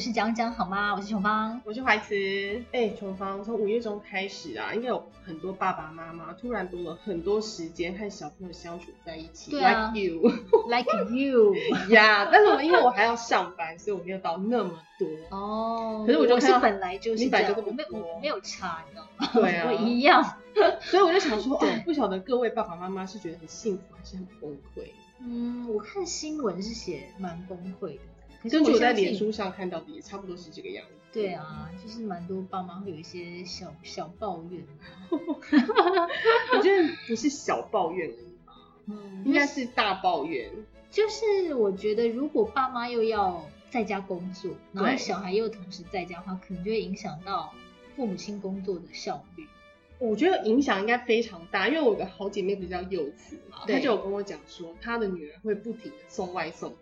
就是讲讲好吗？我是琼芳，我是怀慈。哎，琼芳，从五月中开始啊，应该有很多爸爸妈妈突然多了很多时间和小朋友相处在一起。对啊，like you，like you，呀。但是我因为我还要上班，所以我没有到那么多。哦，可是我就我是本来就是你本来就这么我没有我没有差，你知道吗？对啊，我一样。所以我就想说，哦，不晓得各位爸爸妈妈是觉得很幸福，还是很崩溃？嗯，我看新闻是写蛮崩溃的。可是我在脸书上看到的也差不多是这个样子。对啊，就是蛮多爸妈会有一些小小抱怨。我觉得不是小抱怨而已吧，嗯，应该是大抱怨。就是我觉得如果爸妈又要在家工作，然后小孩又同时在家的话，可能就会影响到父母亲工作的效率。我觉得影响应该非常大，因为我有个好姐妹比较幼稚嘛，她就有跟我讲说，她的女儿会不停的送外送。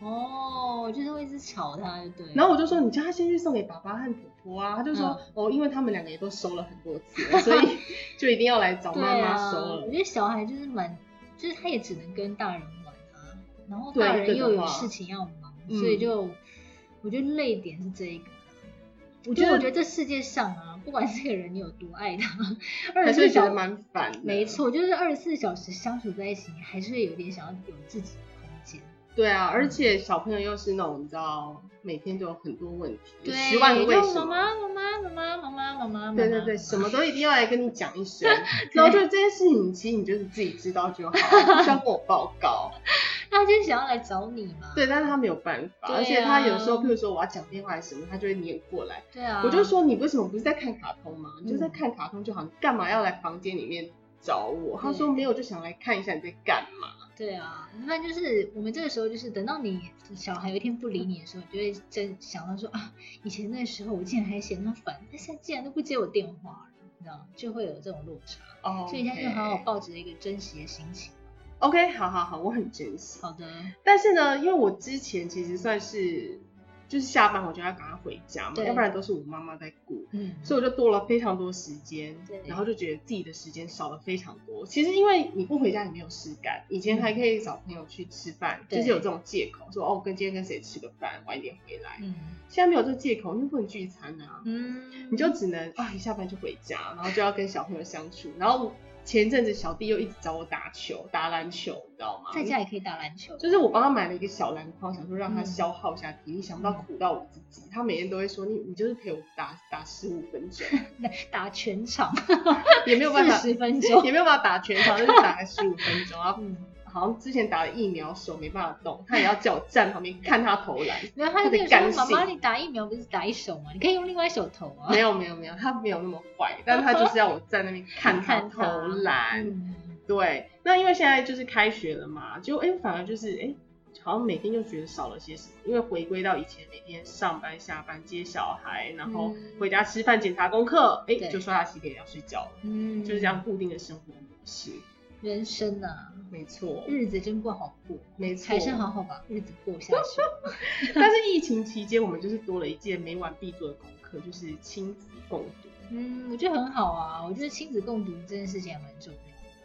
哦，就是会一直吵他，对。然后我就说，你叫他先去送给爸爸和婆婆啊。他就说，嗯、哦，因为他们两个也都收了很多次，所以就一定要来找妈妈收了。啊、我觉得小孩就是蛮，就是他也只能跟大人玩啊，然后大人又有事情要忙，所以就、嗯、我觉得泪点是这一个。我觉得，我觉得这世界上啊，不管这个人你有多爱他，二十四小时蛮烦。没错，就是二十四小时相处在一起，你还是会有点想要有自己。对啊，而且小朋友又是那种你知道，每天都有很多问题，对，十万个为什么？妈妈妈妈妈妈妈妈妈妈，对对对，什么都一定要来跟你讲一声，然后就这件事情，其实你就是自己知道就好，不需要跟我报告。他就是想要来找你嘛。对，但是他没有办法，啊、而且他有时候，譬如说我要讲电话还是什么，他就会撵过来。对啊。我就说你为什么不是在看卡通吗？你就在看卡通就好，你干嘛要来房间里面找我？他说没有，就想来看一下你在干嘛。对啊，那就是我们这个时候，就是等到你小孩有一天不理你的时候，你就会真想到说啊，以前那时候我竟然还嫌他烦，他现在竟然都不接我电话了，你知道吗？就会有这种落差。哦。Okay. 所以现在就好好抱着一个珍惜的心情。OK，好好好，我很珍惜。好的。但是呢，因为我之前其实算是。就是下班我就要赶快回家嘛，要不然都是我妈妈在顾，嗯，所以我就多了非常多时间，对，然后就觉得自己的时间少了非常多。其实因为你不回家，你没有事干，以前还可以找朋友去吃饭，嗯，就是有这种借口，说哦，跟今天跟谁吃个饭，晚一点回来。嗯，现在没有这个借口，因为不能聚餐啊，嗯，你就只能啊一下班就回家，然后就要跟小朋友相处，然后。前阵子小弟又一直找我打球，打篮球，你知道吗？在家也可以打篮球。就是我帮他买了一个小篮筐，想说让他消耗一下体力，嗯、想不到苦到我自己。他每天都会说：“你你就是陪我打打十五分钟，打全场 也没有办法十分钟，也没有办法打全场，就是打个十五分钟啊。嗯”好像之前打了疫苗，手没办法动，他也要叫我站旁边看他投篮。没有，他就跟你说：“妈妈，你打疫苗不是打一手吗？你可以用另外一手投啊。”没有，没有，没有，他没有那么坏，但是他就是要我站那边 看他投篮。嗯、对，那因为现在就是开学了嘛，就哎、欸，反而就是哎、欸，好像每天就觉得少了些什么，因为回归到以前每天上班下班接小孩，然后回家吃饭检查功课，哎、欸，就刷牙洗脸要睡觉了，嗯，就是这样固定的生活模式。人生啊，没错，日子真不好过，没错，还是好好把日子过下去。但是疫情期间，我们就是多了一件每晚必做的功课，就是亲子共读。嗯，我觉得很好啊，我觉得亲子共读这件事情还蛮重要。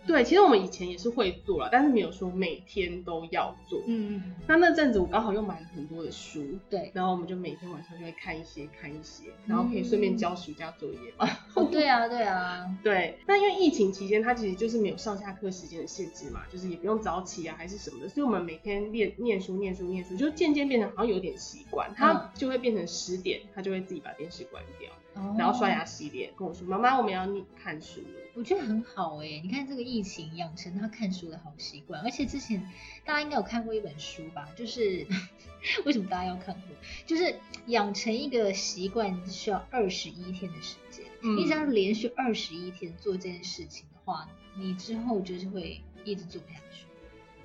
对，其实我们以前也是会做了，但是没有说每天都要做。嗯，那那阵子我刚好又买了很多的书，对，然后我们就每天晚上就会看一些看一些，然后可以顺便交暑假作业嘛。哦，对啊，对啊，对。那因为疫情期间，它其实就是没有上下课时间的限制嘛，就是也不用早起啊，还是什么的，所以我们每天练念书念书念书，就渐渐变成好像有点习惯，他就会变成十点，他就会自己把电视关掉。然后刷牙洗脸，跟我说：“妈妈，我们要你看书了。”我觉得很好哎，你看这个疫情养成他看书的好习惯，而且之前大家应该有看过一本书吧？就是 为什么大家要看过？就是养成一个习惯需要二十一天的时间，嗯、你只要连续二十一天做这件事情的话，你之后就是会一直做不下去。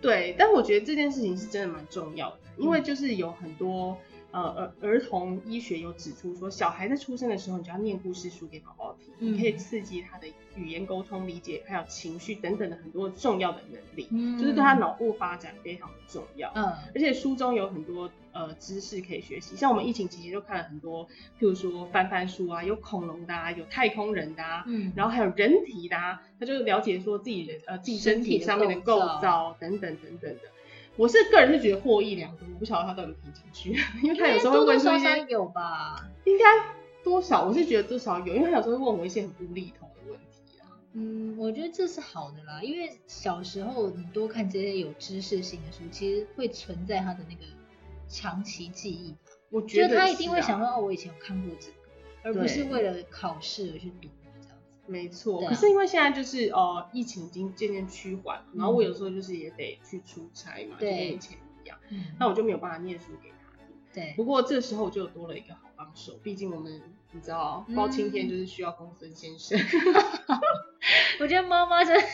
对，但我觉得这件事情是真的蛮重要的，因为就是有很多。呃，儿儿童医学有指出说，小孩在出生的时候，你就要念故事书给宝宝听，嗯、你可以刺激他的语言沟通、理解，还有情绪等等的很多重要的能力，嗯、就是对他脑部发展非常的重要。嗯，而且书中有很多呃知识可以学习，像我们疫情期间就看了很多，譬如说翻翻书啊，有恐龙的啊，有太空人的啊，嗯，然后还有人体的啊，他就了解说自己人呃自己身体上面的构造等等等等的。我是个人是觉得获益良多，我不晓得他到底听进去，因为他有时候会问出一些，多多少少有吧，应该多少，我是觉得多少有，因为他有时候会问我一些很无厘头的问题啊。嗯，我觉得这是好的啦，因为小时候你多看这些有知识性的书，其实会存在他的那个长期记忆。我觉得、啊、他一定会想到哦，我以前有看过这个，而不是为了考试而去读。没错，可是因为现在就是呃，疫情已经渐渐趋缓，然后我有时候就是也得去出差嘛，就跟以前一样，那我就没有办法念书给他听。对，不过这时候我就多了一个好帮手，毕竟我们你知道，包青天就是需要公孙先生。我觉得妈妈真的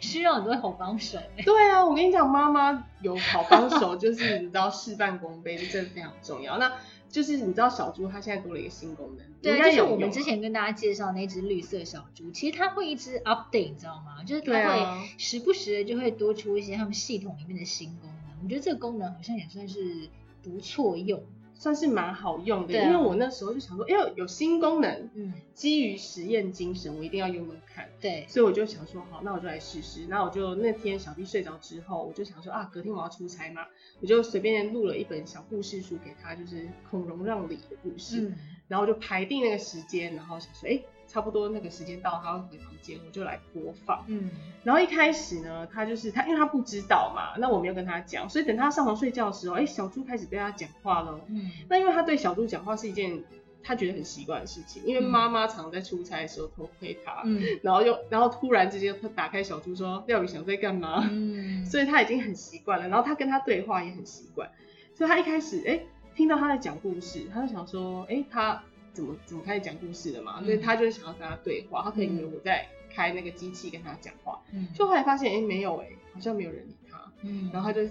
需要很多好帮手。对啊，我跟你讲，妈妈有好帮手，就是你知道事半功倍，这真的非常重要。那。就是你知道小猪它现在多了一个新功能，对，就是我们之前跟大家介绍那只绿色小猪，其实它会一直 update，你知道吗？就是它会时不时的就会多出一些他们系统里面的新功能。我觉得这个功能好像也算是不错用。算是蛮好用的，啊、因为我那时候就想说，哎呦，有新功能，嗯，基于实验精神，我一定要用用看，对，所以我就想说，好，那我就来试试。那我就那天小弟睡着之后，我就想说啊，隔天我要出差嘛，我就随便录了一本小故事书给他，就是孔融让梨的故事，嗯、然后就排定那个时间，然后想说，哎。差不多那个时间到，他要回房间，我就来播放。嗯，然后一开始呢，他就是他，因为他不知道嘛，那我没有跟他讲，所以等他上床睡觉的时候，哎，小猪开始对他讲话喽。嗯，那因为他对小猪讲话是一件他觉得很习惯的事情，因为妈妈常在出差的时候偷窥他，嗯，然后又然后突然之间他打开小猪说：“廖宇翔在干嘛？”嗯，所以他已经很习惯了，然后他跟他对话也很习惯，所以他一开始哎听到他在讲故事，他就想说：“哎，他。”怎么怎么开始讲故事的嘛？嗯、所以他就是想要跟他对话，他可能以为我在开那个机器跟他讲话，嗯，就后来发现哎、欸、没有哎、欸，好像没有人理他，嗯，然后他就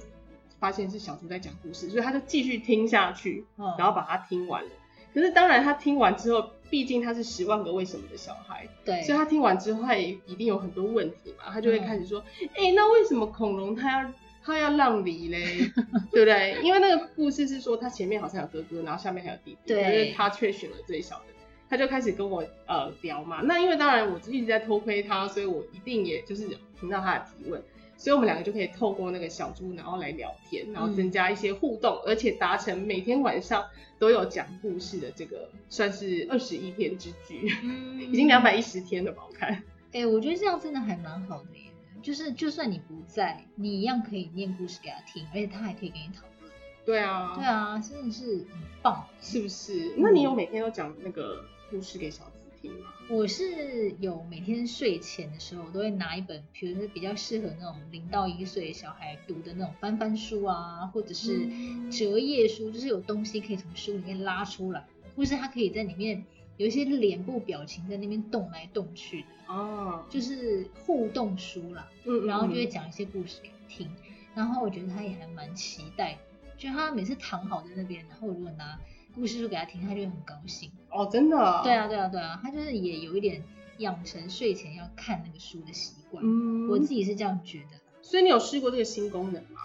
发现是小猪在讲故事，所以他就继续听下去，嗯、然后把它听完了。可是当然他听完之后，毕竟他是十万个为什么的小孩，对，所以他听完之后他也一定有很多问题嘛，他就会开始说，哎、嗯欸，那为什么恐龙他要？他要让梨嘞，对不对？因为那个故事是说他前面好像有哥哥，然后下面还有弟弟，对，可是他却选了最小的。他就开始跟我呃聊嘛。那因为当然我一直在偷窥他，所以我一定也就是听到他的提问，所以我们两个就可以透过那个小猪，然后来聊天，然后增加一些互动，嗯、而且达成每天晚上都有讲故事的这个算是二十一天之剧，嗯、已经两百一十天了吧？我看。哎、欸，我觉得这样真的还蛮好的耶。就是，就算你不在，你一样可以念故事给他听，而且他还可以跟你讨论。对啊，对啊，真的是很棒，是不是？那你有每天都讲那个故事给小子听吗？我是有每天睡前的时候，我都会拿一本，比如说比较适合那种零到一岁小孩读的那种翻翻书啊，或者是折页书，就是有东西可以从书里面拉出来，或是他可以在里面。有一些脸部表情在那边动来动去的哦，就是互动书啦，嗯，然后就会讲一些故事给他听，然后我觉得他也还蛮期待，就他每次躺好在那边，然后如果拿故事书给他听，他就会很高兴哦，真的？对啊，对啊，对啊，他就是也有一点养成睡前要看那个书的习惯，嗯，我自己是这样觉得。所以你有试过这个新功能吗？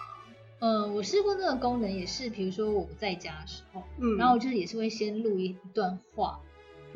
嗯，我试过那个功能也是，比如说我不在家的时候，嗯，然后我就是也是会先录一段话。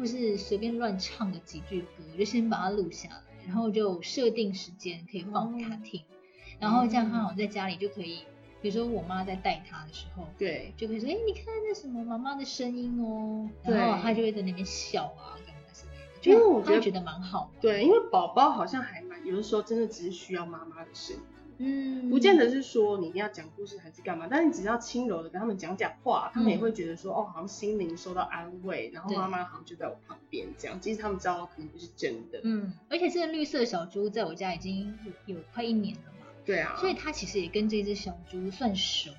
或是随便乱唱个几句歌，我就先把它录下来，然后就设定时间可以放给他听，嗯、然后这样他好在家里就可以，比如说我妈在带他的时候，对，就可以说，哎，你看那什么妈妈的声音哦，然后他就会在那边笑啊，干嘛之类的，因为我觉得觉得蛮好，对，因为宝宝好像还蛮，有的时候真的只是需要妈妈的声音。嗯，不见得是说你一定要讲故事还是干嘛，但是你只要轻柔的跟他们讲讲话，他们也会觉得说，哦，好像心灵受到安慰，然后妈妈好像就在我旁边这样。其实他们知道可能不是真的。嗯，而且这个绿色小猪在我家已经有有快一年了嘛。对啊。所以他其实也跟这只小猪算熟，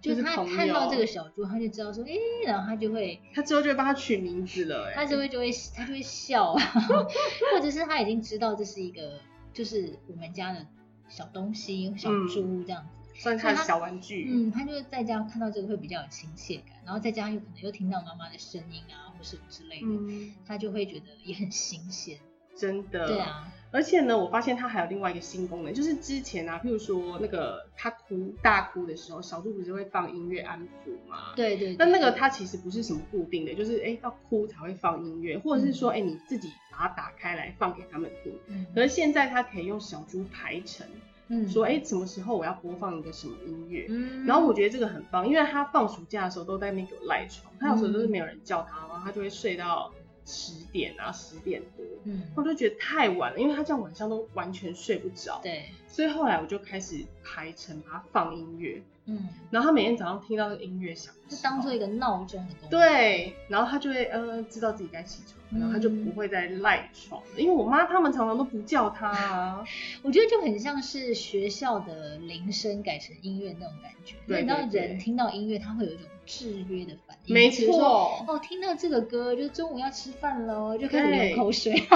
就是他看到这个小猪，他就知道说，哎，然后他就会，他之后就会帮他取名字了，哎，他就会就会他就会笑啊，或者是他已经知道这是一个就是我们家的。小东西，小猪这样子，嗯、算是他的小玩具。嗯，他就是在家看到这个会比较有亲切感，然后在家又可能又听到妈妈的声音啊，或是之类的，嗯、他就会觉得也很新鲜。真的。对啊。而且呢，我发现它还有另外一个新功能，就是之前啊，譬如说那个他哭大哭的时候，小猪不是会放音乐安抚吗？对，对对。但那个它其实不是什么固定的，就是哎、欸、要哭才会放音乐，或者是说哎、欸、你自己把它打开来放给他们听。嗯。可是现在它可以用小猪排程，嗯，说哎、欸、什么时候我要播放一个什么音乐，嗯，然后我觉得这个很棒，因为他放暑假的时候都在那边给我赖床，他有时候都是没有人叫他，然后他就会睡到十点啊十点多，嗯，我就觉得太晚了，因为他这样晚上都完全睡不着，对，所以后来我就开始排程把他放音乐。嗯，然后他每天早上听到那个音乐响，就当做一个闹钟的功能。对，然后他就会呃知道自己该起床，嗯、然后他就不会再赖床。因为我妈他们常常都不叫他啊。我觉得就很像是学校的铃声改成音乐那种感觉。对，对，对，你知道人听到音乐，他会有一种制约的反应。没错。哦，听到这个歌，就中午要吃饭喽，就开始流口水。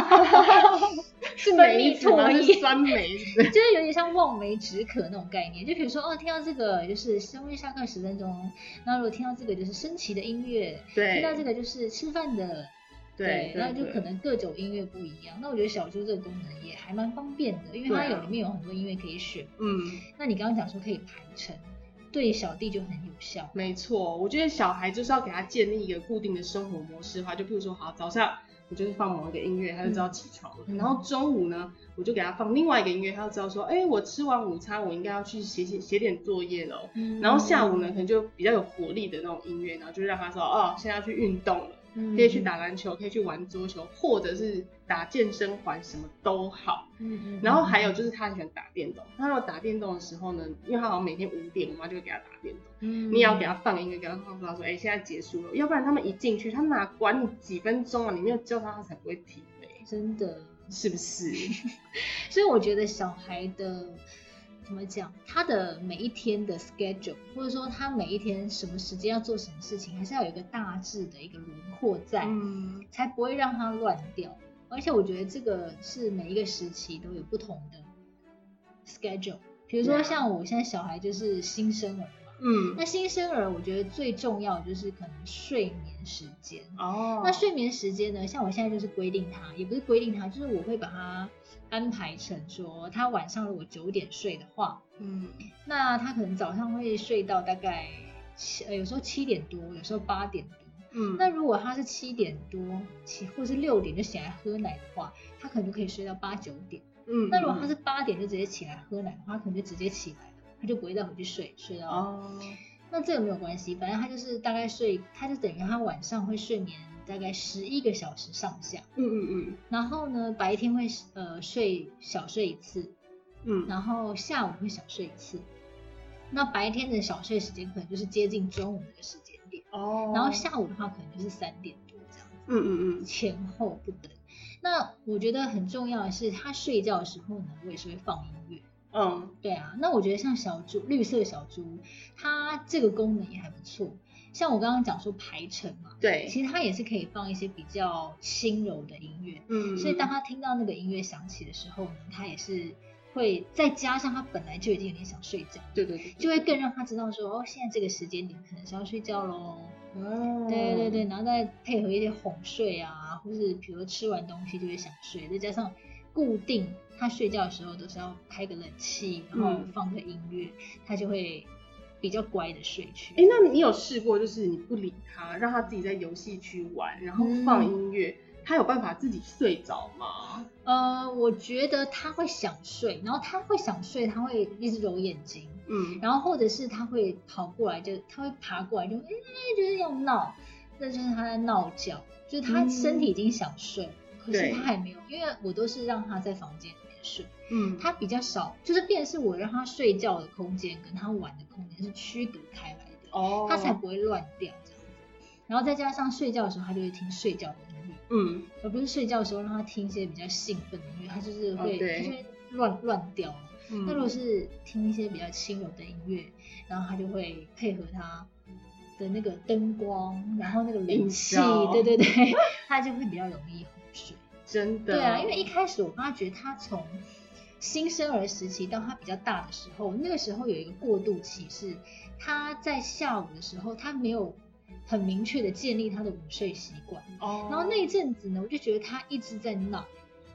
是梅子吗？是酸梅子，就是有点像望梅止渴那种概念。就比如说，哦，听到这个就是稍微下课十分钟，然后如果听到这个就是升旗的音乐，对，听到这个就是吃饭的，对，然后就可能各种音乐不一样。那我觉得小猪这个功能也还蛮方便的，因为它有里面有很多音乐可以选。嗯，那你刚刚讲说可以排成，对小弟就很有效。没错，我觉得小孩就是要给他建立一个固定的生活模式的话，就比如说，好，早上。我就是放某一个音乐，他就知道起床了。嗯、然后中午呢，我就给他放另外一个音乐，他就知道说，哎、欸，我吃完午餐，我应该要去写写写点作业喽。嗯、然后下午呢，可能就比较有活力的那种音乐，然后就让他说，哦，现在要去运动了。可以去打篮球，可以去玩桌球，或者是打健身环，什么都好。嗯嗯。然后还有就是他很喜欢打电动，他如果打电动的时候呢，因为他好像每天五点，我妈就会给他打电动。嗯。你也要给他放音乐，给他放出来说，哎，现在结束了，要不然他们一进去，他哪管你几分钟啊？你没有叫他，他才不会停嘞。真的。是不是？所以我觉得小孩的。怎么讲？他的每一天的 schedule，或者说他每一天什么时间要做什么事情，还是要有一个大致的一个轮廓在，嗯，才不会让他乱掉。而且我觉得这个是每一个时期都有不同的 schedule。比如说像我现在小孩就是新生儿嘛，嗯，那新生儿我觉得最重要的就是可能睡眠时间。哦，那睡眠时间呢？像我现在就是规定他，也不是规定他，就是我会把他。安排成说，他晚上如果九点睡的话，嗯，那他可能早上会睡到大概七，呃，有时候七点多，有时候八点多，嗯，那如果他是七点多起，或是六点就醒来喝奶的话，他可能就可以睡到八九点，嗯，那如果他是八点就直接起来喝奶的话，他可能就直接起来了，他就不会再回去睡，睡到，哦，那这个没有关系，反正他就是大概睡，他就等于他晚上会睡眠。大概十一个小时上下，嗯嗯嗯，然后呢，白天会呃睡小睡一次，嗯，然后下午会小睡一次，那白天的小睡时间可能就是接近中午那个时间点，哦，然后下午的话可能就是三点多这样子，嗯嗯嗯，前后不等。那我觉得很重要的是，他睡觉的时候呢，我也是会放音乐，嗯，对啊，那我觉得像小猪绿色小猪，它这个功能也还不错。像我刚刚讲说排程嘛，对，其实它也是可以放一些比较轻柔的音乐，嗯，所以当他听到那个音乐响起的时候呢，他也是会再加上他本来就已经有点想睡觉，对对对，就会更让他知道说哦，现在这个时间点可能是要睡觉喽，哦，对对对，然后再配合一些哄睡啊，或是比如吃完东西就会想睡，再加上固定他睡觉的时候都是要开个冷气，然后放个音乐，嗯，他就会。比较乖的睡去。哎，那你有试过，就是你不理他，让他自己在游戏区玩，然后放音乐，嗯、他有办法自己睡着吗？呃，我觉得他会想睡，然后他会想睡，他会一直揉眼睛，嗯，然后或者是他会跑过来，就他会爬过来就，就哎，就是要闹，那就是他在闹觉，就是他身体已经想睡，嗯、可是他还没有，因为我都是让他在房间。是，嗯，他比较少，就是便是我让他睡觉的空间跟他玩的空间是区隔开来的，哦，他才不会乱掉这样子。然后再加上睡觉的时候，他就会听睡觉的音乐，嗯，而不是睡觉的时候让他听一些比较兴奋的音乐，他就是会，哦、他就会乱乱掉。嗯，那如果是听一些比较轻柔的音乐，然后他就会配合他的那个灯光，然后那个冷气，对对对，他就会比较容易哄睡。真的，对啊，因为一开始我发觉他从新生儿时期到他比较大的时候，那个时候有一个过渡期，是他在下午的时候，他没有很明确的建立他的午睡习惯。哦。然后那一阵子呢，我就觉得他一直在闹，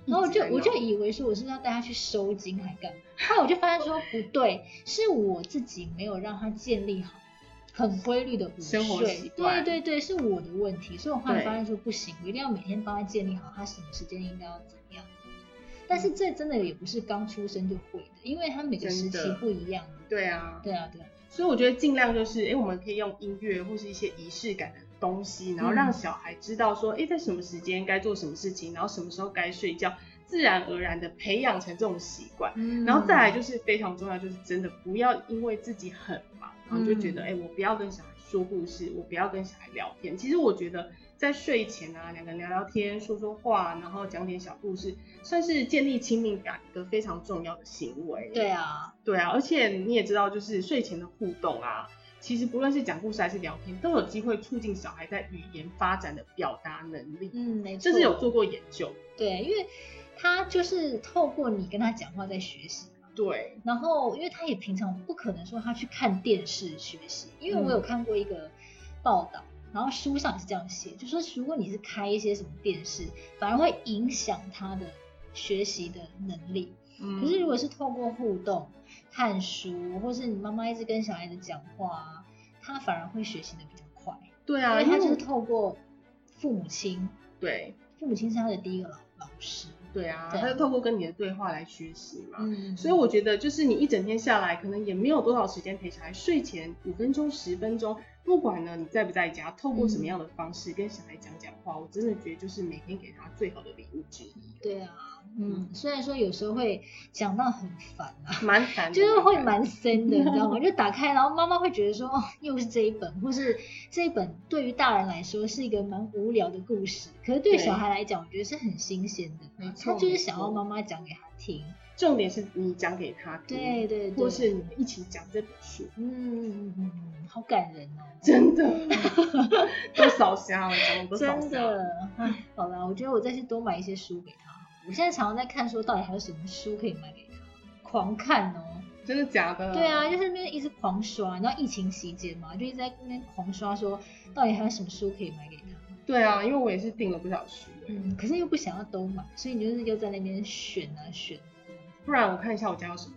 然后我就我就以为说我是不是要带他去收惊还干嘛？后来我就发现说不对，是我自己没有让他建立好。很规律的午睡，对对对，是我的问题，所以我后来发现说不行，我一定要每天帮他建立好，他什么时间应该要怎么样。但是这真的也不是刚出生就会的，因为他每个时期不一样。对啊，对啊，对啊。所以我觉得尽量就是，哎，我们可以用音乐或是一些仪式感的东西，然后让小孩知道说，哎，在什么时间该做什么事情，然后什么时候该睡觉，自然而然的培养成这种习惯。嗯。然后再来就是非常重要，就是真的不要因为自己很忙，然后就觉得，哎，我不要跟小孩说故事，我不要跟小孩聊天。其实我觉得。在睡前啊，两个人聊聊天，说说话，然后讲点小故事，算是建立亲密感一个非常重要的行为。对啊，对啊，而且你也知道，就是睡前的互动啊，其实不论是讲故事还是聊天，都有机会促进小孩在语言发展的表达能力。嗯，没错，这是有做过研究。对，因为他就是透过你跟他讲话在学习。对。然后，因为他也平常不可能说他去看电视学习，因为我有看过一个报道。嗯然后书上也是这样写，就说如果你是开一些什么电视，反而会影响他的学习的能力。嗯。可是如果是透过互动、看书，或是你妈妈一直跟小孩子讲话，他反而会学习的比较快。对啊，因为他就是透过父母亲。对。父母亲是他的第一个老老师。对啊，他就透过跟你的对话来学习嘛。嗯。所以我觉得，就是你一整天下来，可能也没有多少时间陪小孩，睡前五分钟、十分钟。不管呢，你在不在家，透过什么样的方式跟小孩讲讲话，嗯，我真的觉得就是每天给他最好的礼物之一。对啊，嗯，虽然说有时候会讲到很烦啊，蛮烦，就是会蛮深的，你知道吗？就打开，然后妈妈会觉得说，哦，又是这一本，或是这一本对于大人来说是一个蛮无聊的故事，可是对小孩来讲，我觉得是很新鲜的，没错，他就是想要妈妈讲给他听。重点是你讲给他听，对对对，或是你们一起讲这本书，嗯嗯嗯，好感人哦，真的，都烧香了，讲的都烧香。真的，哎，好了，我觉得我再去多买一些书给他。我现在常常在看说，到底还有什么书可以买给他？狂看哦，真的假的？对啊，就是那边一直狂刷，然后疫情期间嘛，就一直在那边狂刷，说到底还有什么书可以买给他？对啊，因为我也是订了不少书，嗯，可是又不想要都买，所以你就是又在那边选啊选。不然我看一下我家有什么。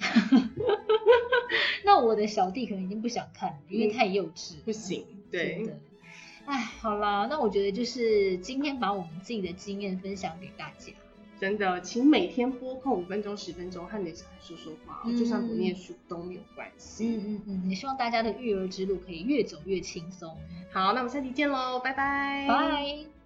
那我的小弟可能已经不想看了，因为太幼稚。不行，对。哎，好啦，那我觉得就是今天把我们自己的经验分享给大家。真的，请每天拨空五分钟、十分钟和你的小孩说说话，嗯，就算不念书都没有关系。嗯嗯嗯，也希望大家的育儿之路可以越走越轻松。好，那我们下期见喽，拜拜。拜。